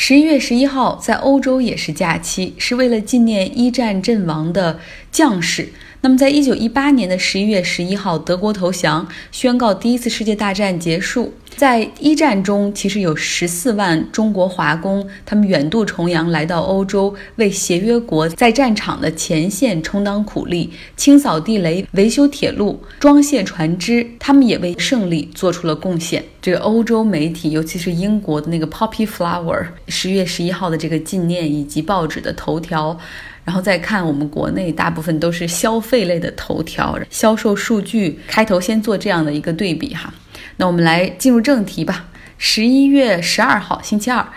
十一月十一号，在欧洲也是假期，是为了纪念一战阵亡的将士。那么，在一九一八年的十一月十一号，德国投降，宣告第一次世界大战结束。在一战中，其实有十四万中国华工，他们远渡重洋来到欧洲，为协约国在战场的前线充当苦力，清扫地雷、维修铁路、装卸船只，他们也为胜利做出了贡献。这个欧洲媒体，尤其是英国的那个 Poppy Flower，十月十一号的这个纪念以及报纸的头条。然后再看我们国内，大部分都是消费类的头条，销售数据开头先做这样的一个对比哈。那我们来进入正题吧。十一月十二号，星期二，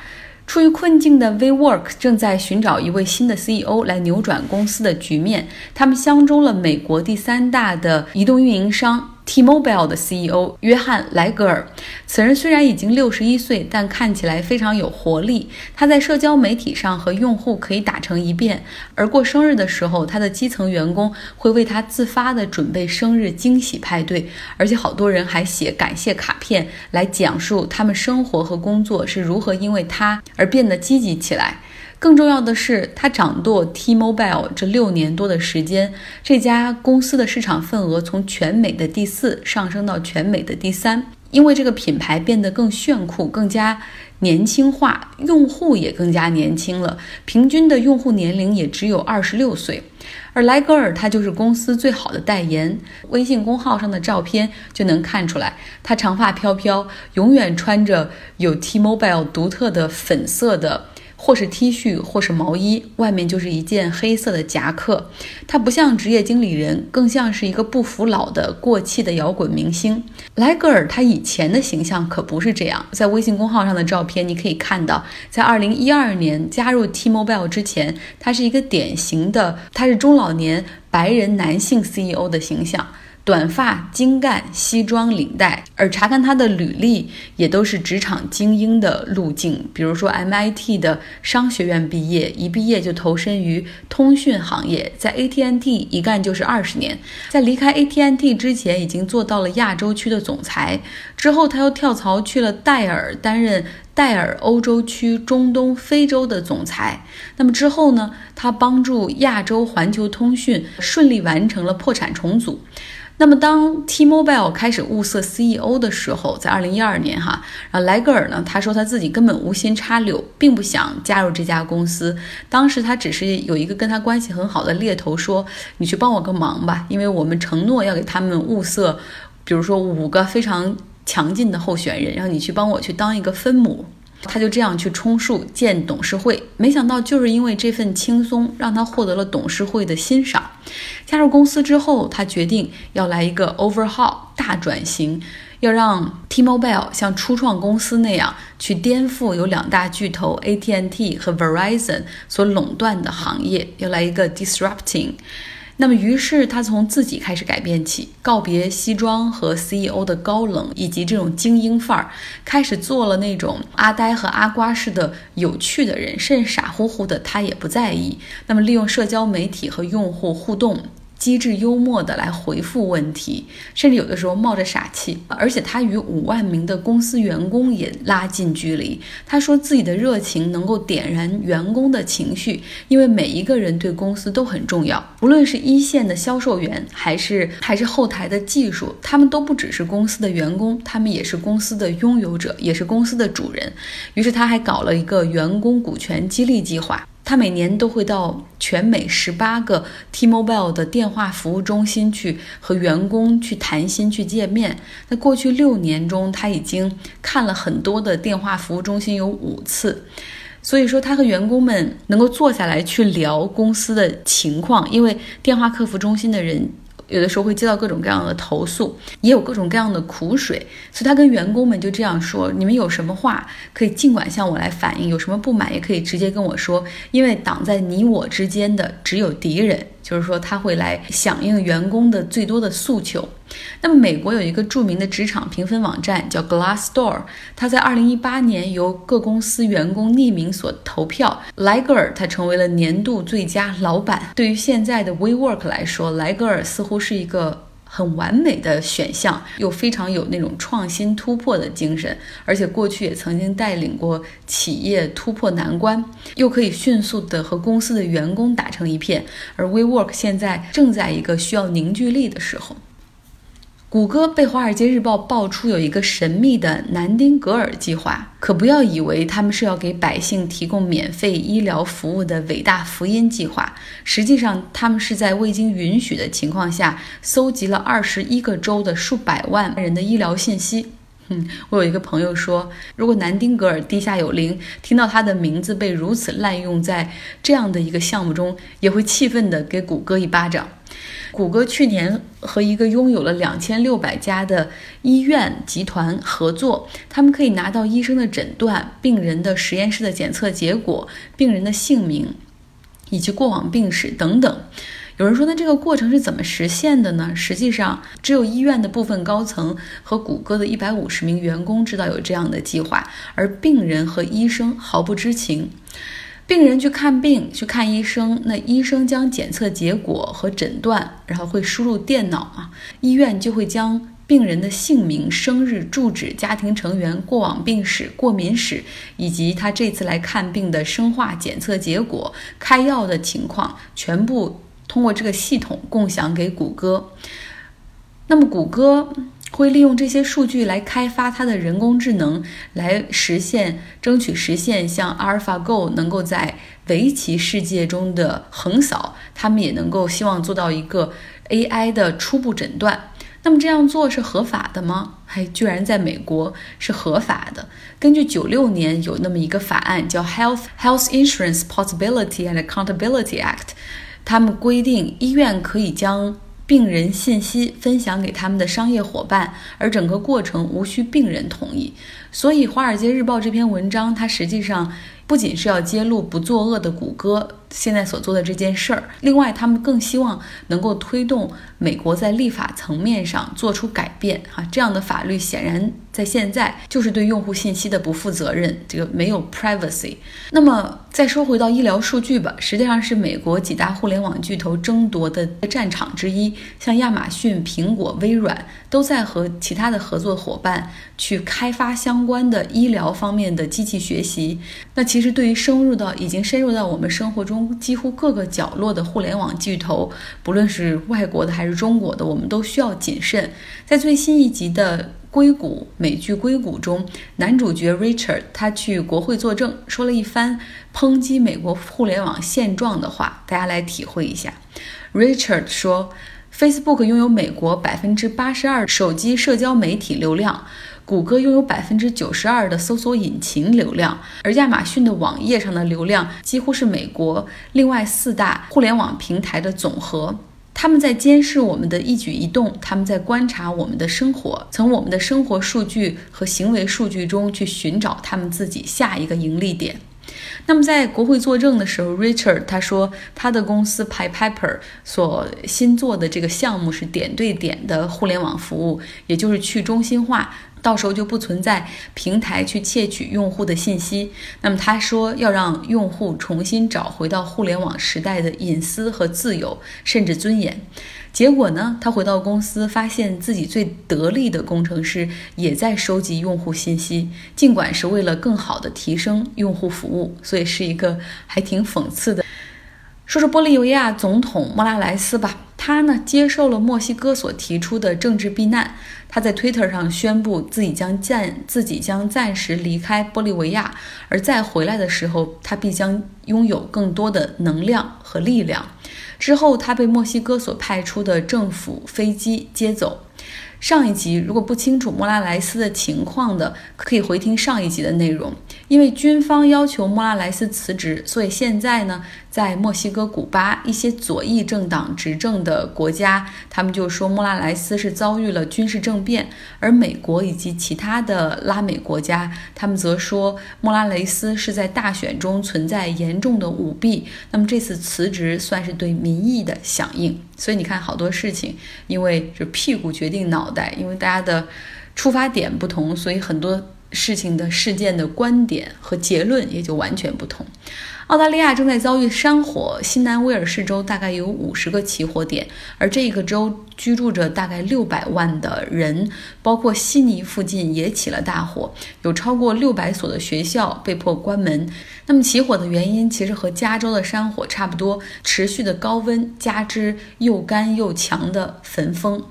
处于困境的 WeWork 正在寻找一位新的 CEO 来扭转公司的局面。他们相中了美国第三大的移动运营商。T-Mobile 的 CEO 约翰莱格尔，此人虽然已经六十一岁，但看起来非常有活力。他在社交媒体上和用户可以打成一片，而过生日的时候，他的基层员工会为他自发的准备生日惊喜派对，而且好多人还写感谢卡片来讲述他们生活和工作是如何因为他而变得积极起来。更重要的是，他掌舵 T-Mobile 这六年多的时间，这家公司的市场份额从全美的第四上升到全美的第三。因为这个品牌变得更炫酷、更加年轻化，用户也更加年轻了，平均的用户年龄也只有二十六岁。而莱格尔他就是公司最好的代言，微信公号上的照片就能看出来，他长发飘飘，永远穿着有 T-Mobile 独特的粉色的。或是 T 恤，或是毛衣，外面就是一件黑色的夹克。他不像职业经理人，更像是一个不服老的过气的摇滚明星。莱格尔他以前的形象可不是这样，在微信公号上的照片，你可以看到，在二零一二年加入 T-Mobile 之前，他是一个典型的，他是中老年白人男性 CEO 的形象。短发、精干、西装领带，而查看他的履历，也都是职场精英的路径。比如说，MIT 的商学院毕业，一毕业就投身于通讯行业，在 AT&T 一干就是二十年。在离开 AT&T 之前，已经做到了亚洲区的总裁。之后，他又跳槽去了戴尔，担任戴尔欧洲区、中东、非洲的总裁。那么之后呢？他帮助亚洲环球通讯顺利完成了破产重组。那么，当 T-Mobile 开始物色 CEO 的时候，在二零一二年，哈，然后莱格尔呢，他说他自己根本无心插柳，并不想加入这家公司。当时他只是有一个跟他关系很好的猎头说：“你去帮我个忙吧，因为我们承诺要给他们物色，比如说五个非常强劲的候选人，然后你去帮我去当一个分母。”他就这样去充数建董事会，没想到就是因为这份轻松，让他获得了董事会的欣赏。加入公司之后，他决定要来一个 overhaul 大转型，要让 T-Mobile 像初创公司那样去颠覆有两大巨头 AT&T 和 Verizon 所垄断的行业，要来一个 disrupting。那么，于是他从自己开始改变起，告别西装和 CEO 的高冷以及这种精英范儿，开始做了那种阿呆和阿瓜式的有趣的人，甚至傻乎乎的他也不在意。那么，利用社交媒体和用户互动。机智幽默的来回复问题，甚至有的时候冒着傻气，而且他与五万名的公司员工也拉近距离。他说自己的热情能够点燃员工的情绪，因为每一个人对公司都很重要，无论是一线的销售员，还是还是后台的技术，他们都不只是公司的员工，他们也是公司的拥有者，也是公司的主人。于是他还搞了一个员工股权激励计划。他每年都会到全美十八个 T-Mobile 的电话服务中心去和员工去谈心、去见面。那过去六年中，他已经看了很多的电话服务中心，有五次。所以说，他和员工们能够坐下来去聊公司的情况，因为电话客服中心的人。有的时候会接到各种各样的投诉，也有各种各样的苦水，所以他跟员工们就这样说：“你们有什么话可以尽管向我来反映，有什么不满也可以直接跟我说，因为挡在你我之间的只有敌人。”就是说，他会来响应员工的最多的诉求。那么，美国有一个著名的职场评分网站叫 Glassdoor，它在二零一八年由各公司员工匿名所投票，莱格尔他成为了年度最佳老板。对于现在的 WeWork 来说，莱格尔似乎是一个。很完美的选项，又非常有那种创新突破的精神，而且过去也曾经带领过企业突破难关，又可以迅速的和公司的员工打成一片。而 WeWork 现在正在一个需要凝聚力的时候。谷歌被《华尔街日报》爆出有一个神秘的南丁格尔计划，可不要以为他们是要给百姓提供免费医疗服务的伟大福音计划。实际上，他们是在未经允许的情况下，搜集了二十一个州的数百万人的医疗信息。嗯，我有一个朋友说，如果南丁格尔地下有灵，听到他的名字被如此滥用在这样的一个项目中，也会气愤地给谷歌一巴掌。谷歌去年和一个拥有了两千六百家的医院集团合作，他们可以拿到医生的诊断、病人的实验室的检测结果、病人的姓名以及过往病史等等。有人说，那这个过程是怎么实现的呢？实际上，只有医院的部分高层和谷歌的一百五十名员工知道有这样的计划，而病人和医生毫不知情。病人去看病，去看医生，那医生将检测结果和诊断，然后会输入电脑啊，医院就会将病人的姓名、生日、住址、家庭成员、过往病史、过敏史，以及他这次来看病的生化检测结果、开药的情况，全部通过这个系统共享给谷歌。那么谷歌。会利用这些数据来开发它的人工智能，来实现争取实现像阿尔法 Go 能够在围棋世界中的横扫，他们也能够希望做到一个 AI 的初步诊断。那么这样做是合法的吗？还居然在美国是合法的。根据九六年有那么一个法案叫 Health Health Insurance Possibility and Accountability Act，他们规定医院可以将病人信息分享给他们的商业伙伴，而整个过程无需病人同意。所以，《华尔街日报》这篇文章，它实际上不仅是要揭露不作恶的谷歌。现在所做的这件事儿，另外他们更希望能够推动美国在立法层面上做出改变哈，这样的法律显然在现在就是对用户信息的不负责任，这个没有 privacy。那么再说回到医疗数据吧，实际上是美国几大互联网巨头争夺的战场之一，像亚马逊、苹果、微软都在和其他的合作伙伴去开发相关的医疗方面的机器学习。那其实对于深入到已经深入到我们生活中几乎各个角落的互联网巨头，不论是外国的还是中国的，我们都需要谨慎。在最新一集的《硅谷》美剧《硅谷》中，男主角 Richard 他去国会作证，说了一番抨击美国互联网现状的话，大家来体会一下。Richard 说：“Facebook 拥有美国百分之八十二手机社交媒体流量。”谷歌拥有百分之九十二的搜索引擎流量，而亚马逊的网页上的流量几乎是美国另外四大互联网平台的总和。他们在监视我们的一举一动，他们在观察我们的生活，从我们的生活数据和行为数据中去寻找他们自己下一个盈利点。那么，在国会作证的时候，Richard 他说，他的公司 PyPepper 所新做的这个项目是点对点的互联网服务，也就是去中心化。到时候就不存在平台去窃取用户的信息。那么他说要让用户重新找回到互联网时代的隐私和自由，甚至尊严。结果呢，他回到公司，发现自己最得力的工程师也在收集用户信息，尽管是为了更好的提升用户服务，所以是一个还挺讽刺的。说说玻利维亚总统莫拉莱斯吧，他呢接受了墨西哥所提出的政治避难。他在 Twitter 上宣布自己将暂自己将暂时离开玻利维亚，而再回来的时候，他必将拥有更多的能量和力量。之后，他被墨西哥所派出的政府飞机接走。上一集如果不清楚莫拉莱斯的情况的，可以回听上一集的内容。因为军方要求莫拉莱斯辞职，所以现在呢，在墨西哥、古巴一些左翼政党执政的国家，他们就说莫拉莱斯是遭遇了军事政变；而美国以及其他的拉美国家，他们则说莫拉雷斯是在大选中存在严重的舞弊。那么这次辞职算是对民意的响应。所以你看，好多事情，因为就屁股决定脑袋，因为大家的出发点不同，所以很多事情的事件的观点和结论也就完全不同。澳大利亚正在遭遇山火，新南威尔士州大概有五十个起火点，而这个州居住着大概六百万的人，包括悉尼附近也起了大火，有超过六百所的学校被迫关门。那么起火的原因其实和加州的山火差不多，持续的高温加之又干又强的焚风。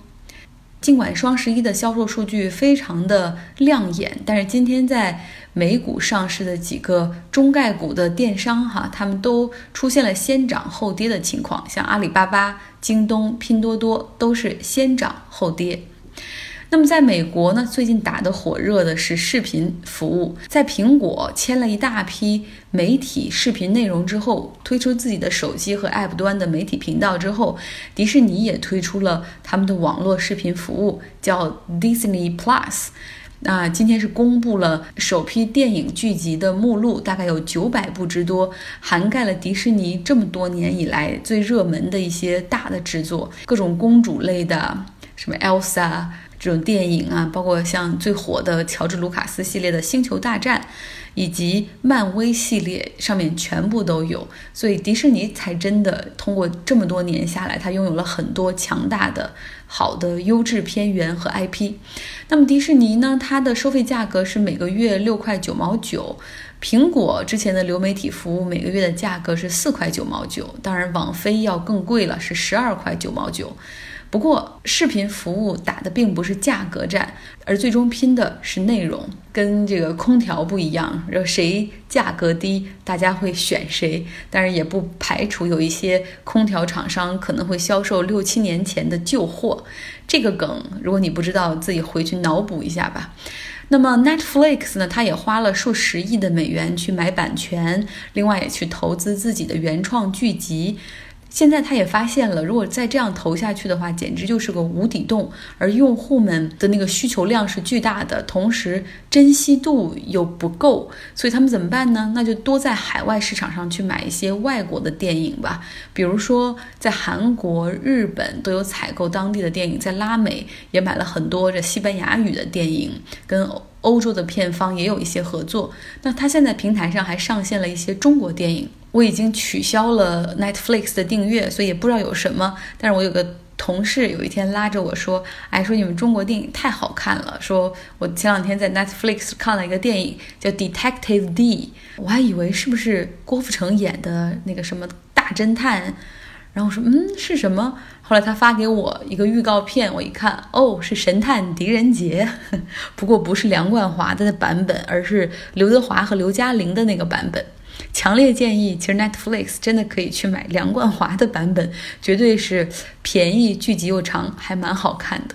尽管双十一的销售数据非常的亮眼，但是今天在美股上市的几个中概股的电商哈，他们都出现了先涨后跌的情况，像阿里巴巴、京东、拼多多都是先涨后跌。那么，在美国呢，最近打得火热的是视频服务。在苹果签了一大批媒体视频内容之后，推出自己的手机和 App 端的媒体频道之后，迪士尼也推出了他们的网络视频服务，叫 Disney Plus。那今天是公布了首批电影剧集的目录，大概有九百部之多，涵盖了迪士尼这么多年以来最热门的一些大的制作，各种公主类的，什么 Elsa。这种电影啊，包括像最火的乔治·卢卡斯系列的《星球大战》，以及漫威系列，上面全部都有。所以迪士尼才真的通过这么多年下来，它拥有了很多强大的、好的优质片源和 IP。那么迪士尼呢，它的收费价格是每个月六块九毛九，苹果之前的流媒体服务每个月的价格是四块九毛九，当然网飞要更贵了，是十二块九毛九。不过，视频服务打的并不是价格战，而最终拼的是内容。跟这个空调不一样，然后谁价格低，大家会选谁。但是也不排除有一些空调厂商可能会销售六七年前的旧货。这个梗，如果你不知道，自己回去脑补一下吧。那么 Netflix 呢，它也花了数十亿的美元去买版权，另外也去投资自己的原创剧集。现在他也发现了，如果再这样投下去的话，简直就是个无底洞。而用户们的那个需求量是巨大的，同时珍惜度又不够，所以他们怎么办呢？那就多在海外市场上去买一些外国的电影吧。比如说，在韩国、日本都有采购当地的电影，在拉美也买了很多这西班牙语的电影，跟欧洲的片方也有一些合作。那他现在平台上还上线了一些中国电影。我已经取消了 Netflix 的订阅，所以也不知道有什么。但是我有个同事有一天拉着我说：“哎，说你们中国电影太好看了。”说我前两天在 Netflix 看了一个电影叫《Detective D》，我还以为是不是郭富城演的那个什么大侦探。然后我说：“嗯，是什么？”后来他发给我一个预告片，我一看，哦，是《神探狄仁杰》，不过不是梁冠华的版本，而是刘德华和刘嘉玲的那个版本。强烈建议，其实 Netflix 真的可以去买梁冠华的版本，绝对是便宜，剧集又长，还蛮好看的。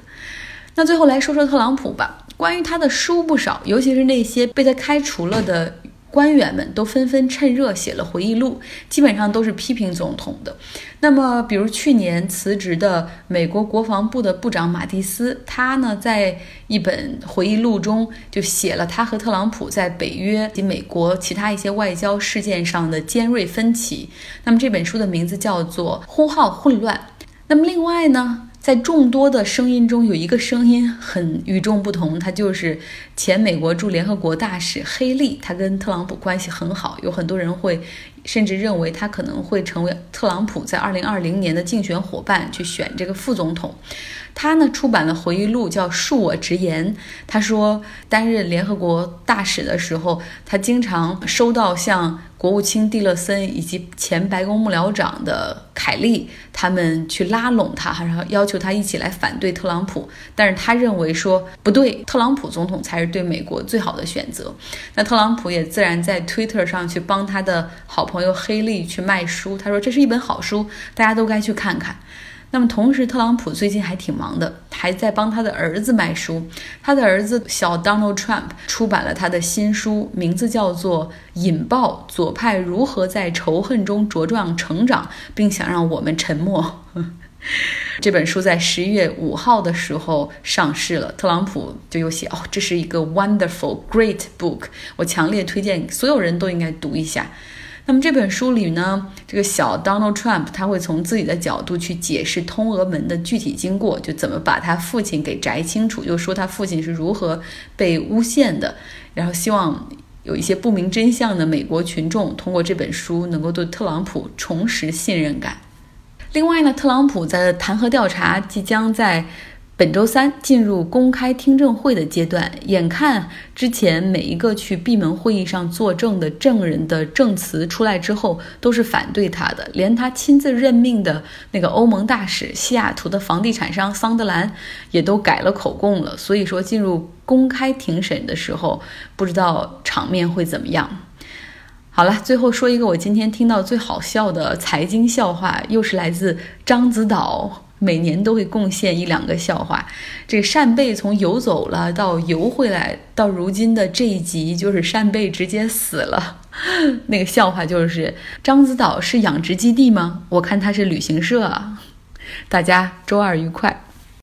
那最后来说说特朗普吧，关于他的书不少，尤其是那些被他开除了的。官员们都纷纷趁热写了回忆录，基本上都是批评总统的。那么，比如去年辞职的美国国防部的部长马蒂斯，他呢在一本回忆录中就写了他和特朗普在北约及美国其他一些外交事件上的尖锐分歧。那么这本书的名字叫做《呼号混乱》。那么另外呢？在众多的声音中，有一个声音很与众不同，他就是前美国驻联合国大使黑利，他跟特朗普关系很好，有很多人会甚至认为他可能会成为特朗普在二零二零年的竞选伙伴，去选这个副总统。他呢出版了回忆录，叫《恕我直言》。他说，担任联合国大使的时候，他经常收到像国务卿蒂勒森以及前白宫幕僚长的凯利他们去拉拢他，然后要求他一起来反对特朗普。但是他认为说不对，特朗普总统才是对美国最好的选择。那特朗普也自然在 Twitter 上去帮他的好朋友朋友黑利去卖书。他说这是一本好书，大家都该去看看。那么同时，特朗普最近还挺忙的，还在帮他的儿子卖书。他的儿子小 Donald Trump 出版了他的新书，名字叫做《引爆：左派如何在仇恨中茁壮成长，并想让我们沉默》。这本书在十一月五号的时候上市了。特朗普就又写哦，这是一个 wonderful great book，我强烈推荐所有人都应该读一下。那么这本书里呢，这个小 Donald Trump 他会从自己的角度去解释通俄门的具体经过，就怎么把他父亲给摘清楚，又说他父亲是如何被诬陷的，然后希望有一些不明真相的美国群众通过这本书能够对特朗普重拾信任感。另外呢，特朗普的弹劾调查即将在。本周三进入公开听证会的阶段，眼看之前每一个去闭门会议上作证的证人的证词出来之后，都是反对他的，连他亲自任命的那个欧盟大使、西雅图的房地产商桑德兰也都改了口供了。所以说，进入公开庭审的时候，不知道场面会怎么样。好了，最后说一个我今天听到最好笑的财经笑话，又是来自獐子岛。每年都会贡献一两个笑话，这扇贝从游走了到游回来，到如今的这一集就是扇贝直接死了。那个笑话就是獐子岛是养殖基地吗？我看它是旅行社啊。大家周二愉快。